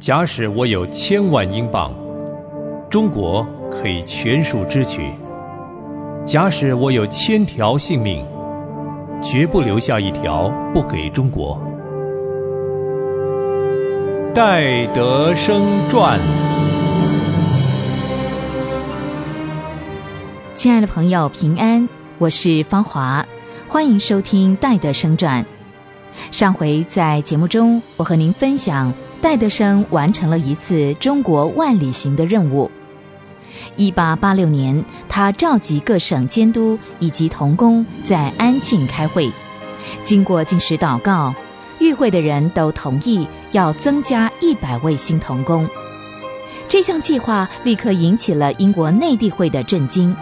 假使我有千万英镑，中国可以全数支取；假使我有千条性命，绝不留下一条不给中国。戴德生传。亲爱的朋友，平安，我是芳华，欢迎收听戴德生传。上回在节目中，我和您分享。戴德生完成了一次中国万里行的任务。一八八六年，他召集各省监督以及童工在安庆开会，经过进食祷告，与会的人都同意要增加一百位新童工。这项计划立刻引起了英国内地会的震惊，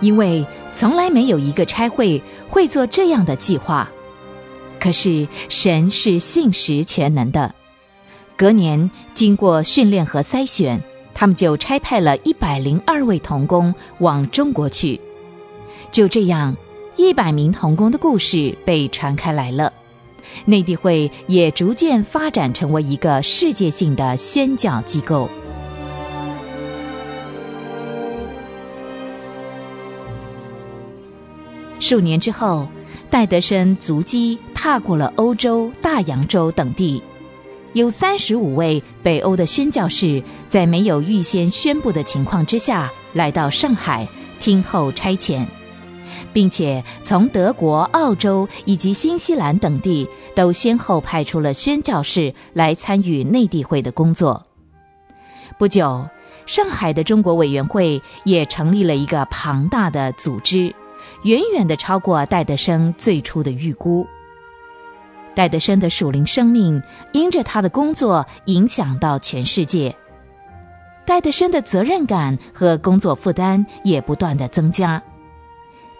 因为从来没有一个差会会做这样的计划。可是神是信实全能的。隔年，经过训练和筛选，他们就差派了一百零二位童工往中国去。就这样，一百名童工的故事被传开来了。内地会也逐渐发展成为一个世界性的宣教机构。数年之后，戴德生足迹踏过了欧洲、大洋洲等地。有三十五位北欧的宣教士，在没有预先宣布的情况之下，来到上海听候差遣，并且从德国、澳洲以及新西兰等地都先后派出了宣教士来参与内地会的工作。不久，上海的中国委员会也成立了一个庞大的组织，远远的超过戴德生最初的预估。戴德生的属灵生命因着他的工作影响到全世界，戴德生的责任感和工作负担也不断的增加。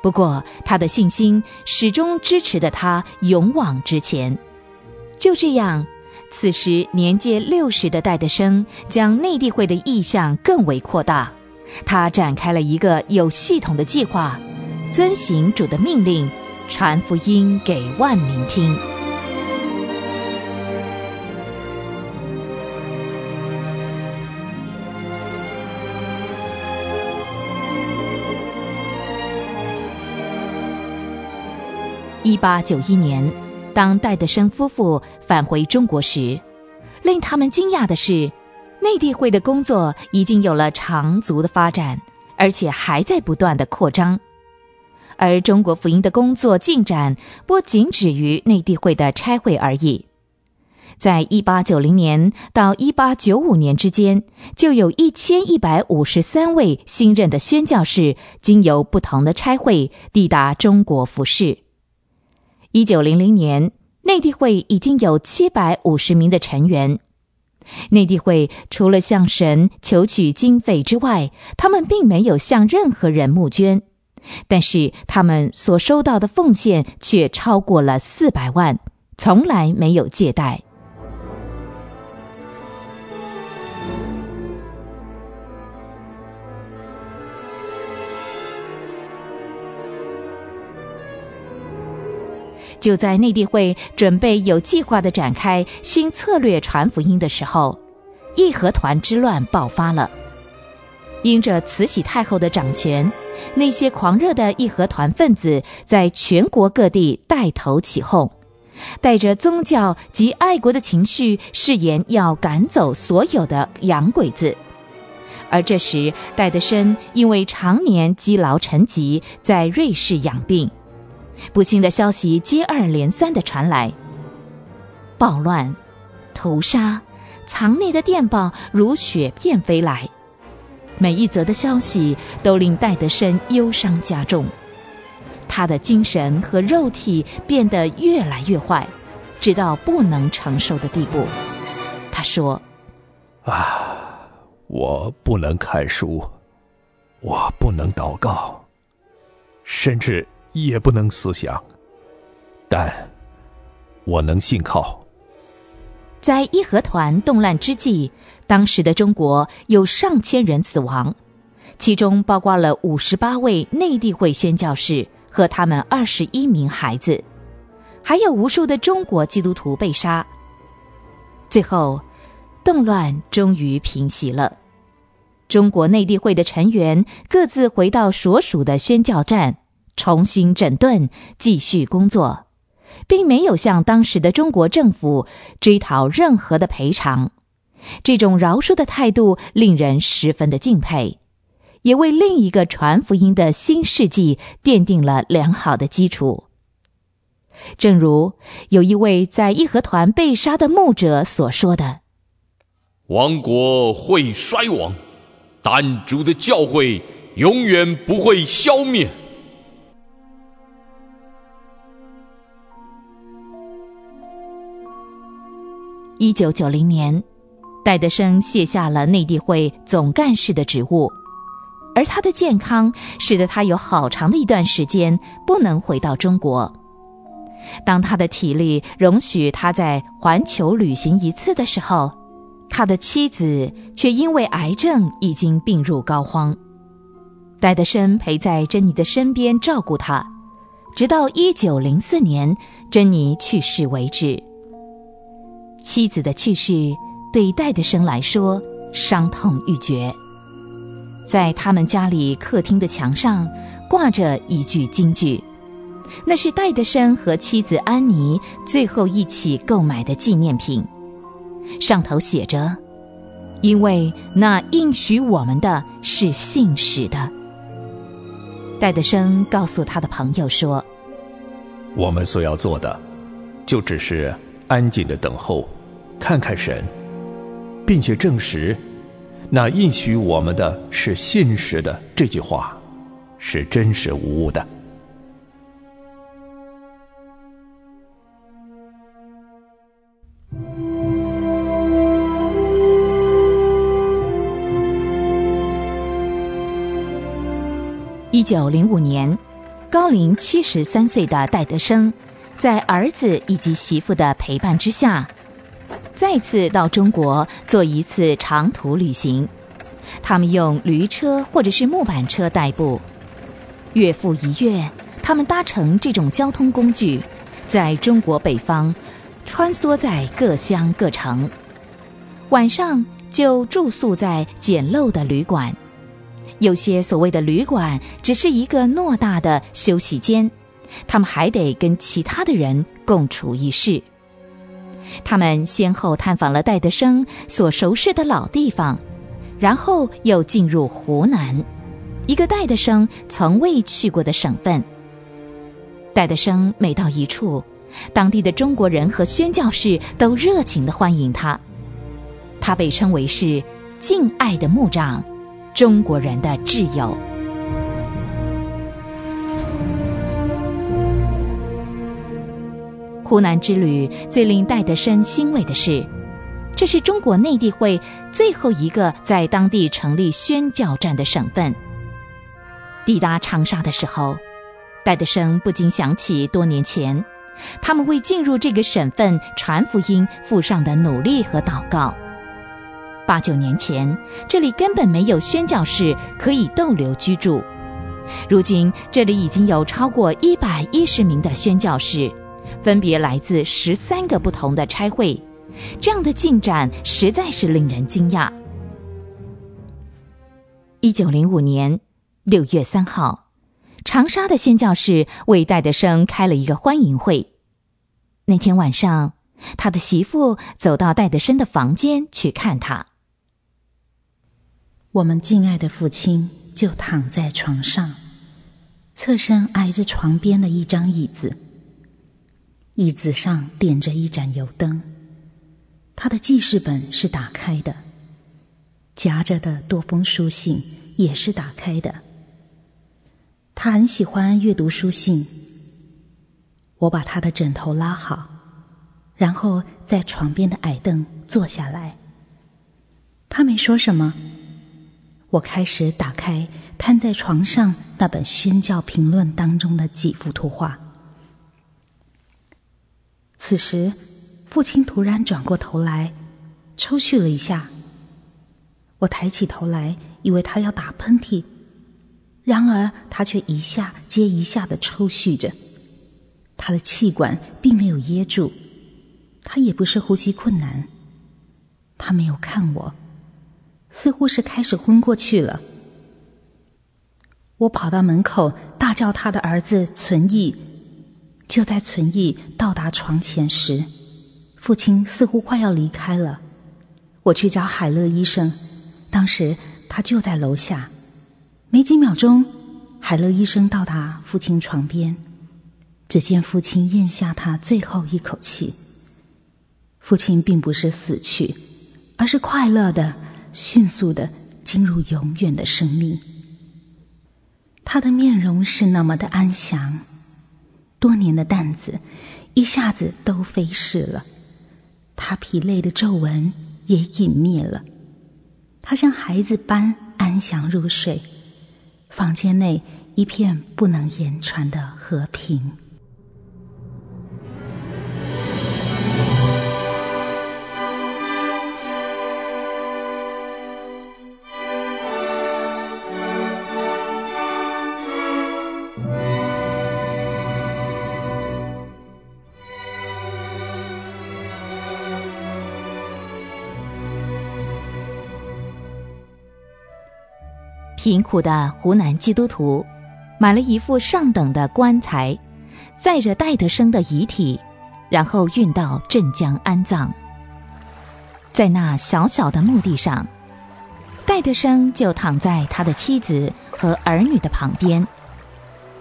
不过，他的信心始终支持着他勇往直前。就这样，此时年届六十的戴德生将内地会的意向更为扩大，他展开了一个有系统的计划，遵行主的命令，传福音给万民听。一八九一年，当戴德生夫妇返回中国时，令他们惊讶的是，内地会的工作已经有了长足的发展，而且还在不断的扩张。而中国福音的工作进展不仅止于内地会的差会而已。在一八九零年到一八九五年之间，就有一千一百五十三位新任的宣教士经由不同的差会抵达中国服侍。一九零零年，内地会已经有七百五十名的成员。内地会除了向神求取经费之外，他们并没有向任何人募捐，但是他们所收到的奉献却超过了四百万，从来没有借贷。就在内地会准备有计划的展开新策略传福音的时候，义和团之乱爆发了。因着慈禧太后的掌权，那些狂热的义和团分子在全国各地带头起哄，带着宗教及爱国的情绪，誓言要赶走所有的洋鬼子。而这时，戴德生因为常年积劳成疾，在瑞士养病。不幸的消息接二连三的传来，暴乱、屠杀、藏匿的电报如雪片飞来，每一则的消息都令戴德生忧伤加重，他的精神和肉体变得越来越坏，直到不能承受的地步。他说：“啊，我不能看书，我不能祷告，甚至……”也不能思想，但我能信靠。在义和团动乱之际，当时的中国有上千人死亡，其中包括了五十八位内地会宣教士和他们二十一名孩子，还有无数的中国基督徒被杀。最后，动乱终于平息了。中国内地会的成员各自回到所属的宣教站，重新整顿，继续工作，并没有向当时的中国政府追讨任何的赔偿。这种饶恕的态度令人十分的敬佩，也为另一个传福音的新世纪奠定了良好的基础。正如有一位在义和团被杀的牧者所说的：“王国会衰亡，但主的教会永远不会消灭。”一九九零年。戴德生卸下了内地会总干事的职务，而他的健康使得他有好长的一段时间不能回到中国。当他的体力容许他在环球旅行一次的时候，他的妻子却因为癌症已经病入膏肓。戴德生陪在珍妮的身边照顾她，直到一九零四年珍妮去世为止。妻子的去世。对戴德生来说，伤痛欲绝。在他们家里客厅的墙上挂着一句京剧，那是戴德生和妻子安妮最后一起购买的纪念品，上头写着：“因为那应许我们的是信实的。”戴德生告诉他的朋友说：“我们所要做的，就只是安静的等候，看看神。”并且证实，那应许我们的是信实的这句话，是真实无误的。一九零五年，高龄七十三岁的戴德生，在儿子以及媳妇的陪伴之下。再次到中国做一次长途旅行，他们用驴车或者是木板车代步。月复一月，他们搭乘这种交通工具，在中国北方穿梭在各乡各城，晚上就住宿在简陋的旅馆。有些所谓的旅馆只是一个偌大的休息间，他们还得跟其他的人共处一室。他们先后探访了戴德生所熟识的老地方，然后又进入湖南，一个戴德生从未去过的省份。戴德生每到一处，当地的中国人和宣教士都热情地欢迎他。他被称为是“敬爱的牧长”，中国人的挚友。湖南之旅最令戴德生欣慰的是，这是中国内地会最后一个在当地成立宣教站的省份。抵达长沙的时候，戴德生不禁想起多年前他们为进入这个省份传福音付上的努力和祷告。八九年前，这里根本没有宣教士可以逗留居住，如今这里已经有超过一百一十名的宣教士。分别来自十三个不同的差会，这样的进展实在是令人惊讶。一九零五年六月三号，长沙的宣教士为戴德生开了一个欢迎会。那天晚上，他的媳妇走到戴德生的房间去看他。我们敬爱的父亲就躺在床上，侧身挨着床边的一张椅子。椅子上点着一盏油灯，他的记事本是打开的，夹着的多封书信也是打开的。他很喜欢阅读书信。我把他的枕头拉好，然后在床边的矮凳坐下来。他没说什么，我开始打开摊在床上那本宣教评论当中的几幅图画。此时，父亲突然转过头来，抽搐了一下。我抬起头来，以为他要打喷嚏，然而他却一下接一下的抽搐着。他的气管并没有噎住，他也不是呼吸困难。他没有看我，似乎是开始昏过去了。我跑到门口，大叫他的儿子存义。就在存义到达床前时，父亲似乎快要离开了。我去找海乐医生，当时他就在楼下。没几秒钟，海乐医生到达父亲床边，只见父亲咽下他最后一口气。父亲并不是死去，而是快乐的、迅速的进入永远的生命。他的面容是那么的安详，多年的担子一下子都飞逝了，他疲累的皱纹也隐灭了，他像孩子般安详入睡，房间内一片不能言传的和平。贫苦的湖南基督徒买了一副上等的棺材，载着戴德生的遗体，然后运到镇江安葬。在那小小的墓地上，戴德生就躺在他的妻子和儿女的旁边，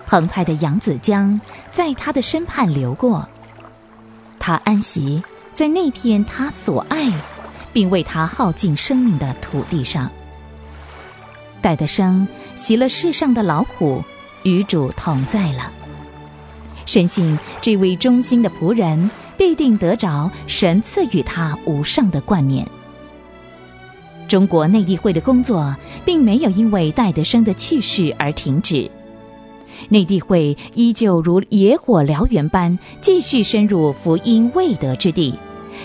澎湃的扬子江在他的身畔流过。他安息在那片他所爱，并为他耗尽生命的土地上。戴德生习了世上的劳苦，与主同在了。深信这位忠心的仆人必定得着神赐予他无上的冠冕。中国内地会的工作并没有因为戴德生的去世而停止，内地会依旧如野火燎原般继续深入福音未得之地，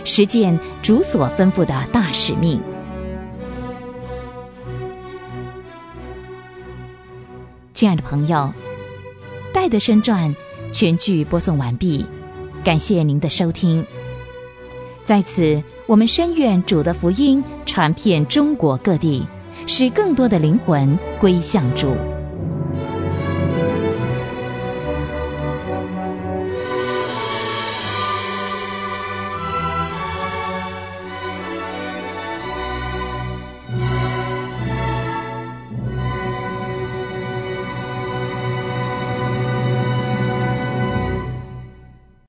实践主所吩咐的大使命。亲爱的朋友，《戴德生传》全剧播送完毕，感谢您的收听。在此，我们深愿主的福音传遍中国各地，使更多的灵魂归向主。